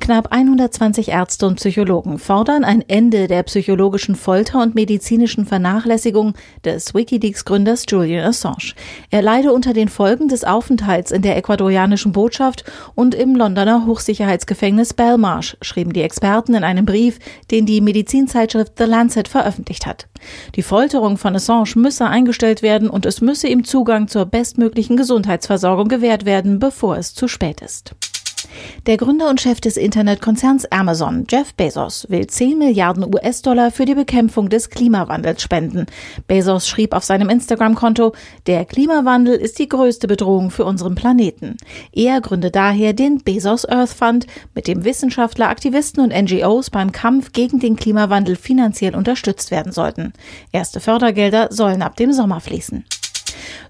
Knapp 120 Ärzte und Psychologen fordern ein Ende der psychologischen Folter und medizinischen Vernachlässigung des Wikileaks-Gründers Julian Assange. Er leide unter den Folgen des Aufenthalts in der ecuadorianischen Botschaft und im Londoner Hochsicherheitsgefängnis Belmarsh, schrieben die Experten in einem Brief, den die Medizinzeitschrift The Lancet veröffentlicht hat. Die Folterung von Assange müsse eingestellt werden und es müsse ihm Zugang zur bestmöglichen Gesundheitsversorgung gewährt werden, bevor es zu spät ist. Der Gründer und Chef des Internetkonzerns Amazon, Jeff Bezos, will 10 Milliarden US-Dollar für die Bekämpfung des Klimawandels spenden. Bezos schrieb auf seinem Instagram-Konto, der Klimawandel ist die größte Bedrohung für unseren Planeten. Er gründet daher den Bezos Earth Fund, mit dem Wissenschaftler, Aktivisten und NGOs beim Kampf gegen den Klimawandel finanziell unterstützt werden sollten. Erste Fördergelder sollen ab dem Sommer fließen.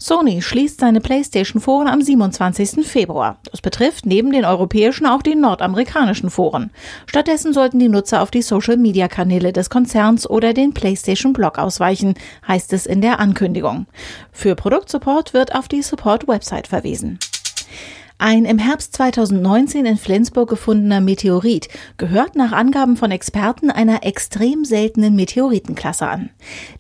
Sony schließt seine PlayStation-Foren am 27. Februar. Das betrifft neben den europäischen auch die nordamerikanischen Foren. Stattdessen sollten die Nutzer auf die Social-Media-Kanäle des Konzerns oder den PlayStation-Blog ausweichen, heißt es in der Ankündigung. Für Produktsupport wird auf die Support-Website verwiesen. Ein im Herbst 2019 in Flensburg gefundener Meteorit gehört nach Angaben von Experten einer extrem seltenen Meteoritenklasse an.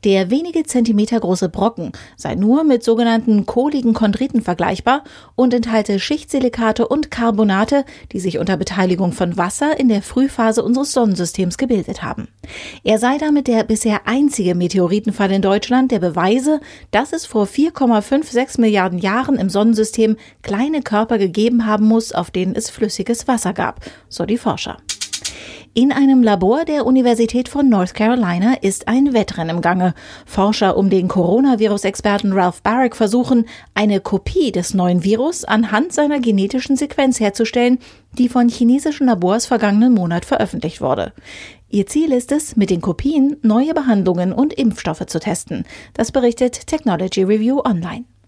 Der wenige Zentimeter große Brocken sei nur mit sogenannten kohligen Chondriten vergleichbar und enthalte Schichtsilikate und Carbonate, die sich unter Beteiligung von Wasser in der Frühphase unseres Sonnensystems gebildet haben. Er sei damit der bisher einzige Meteoritenfall in Deutschland, der beweise, dass es vor 4,56 Milliarden Jahren im Sonnensystem kleine Körper gegeben haben muss, auf denen es flüssiges Wasser gab, so die Forscher. In einem Labor der Universität von North Carolina ist ein Wettrennen im Gange. Forscher um den Coronavirus-Experten Ralph Barrick versuchen, eine Kopie des neuen Virus anhand seiner genetischen Sequenz herzustellen, die von chinesischen Labors vergangenen Monat veröffentlicht wurde. Ihr Ziel ist es, mit den Kopien neue Behandlungen und Impfstoffe zu testen. Das berichtet Technology Review Online.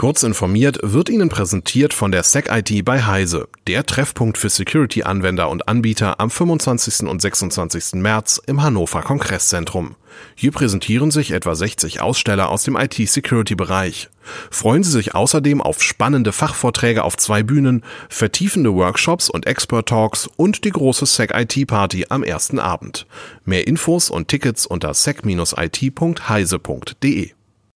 Kurz informiert wird Ihnen präsentiert von der SecIT bei Heise, der Treffpunkt für Security-Anwender und Anbieter am 25. und 26. März im Hannover Kongress-Zentrum. Hier präsentieren sich etwa 60 Aussteller aus dem IT-Security-Bereich. Freuen Sie sich außerdem auf spannende Fachvorträge auf zwei Bühnen, vertiefende Workshops und Expert-Talks und die große SecIT-Party am ersten Abend. Mehr Infos und Tickets unter sec-it.heise.de.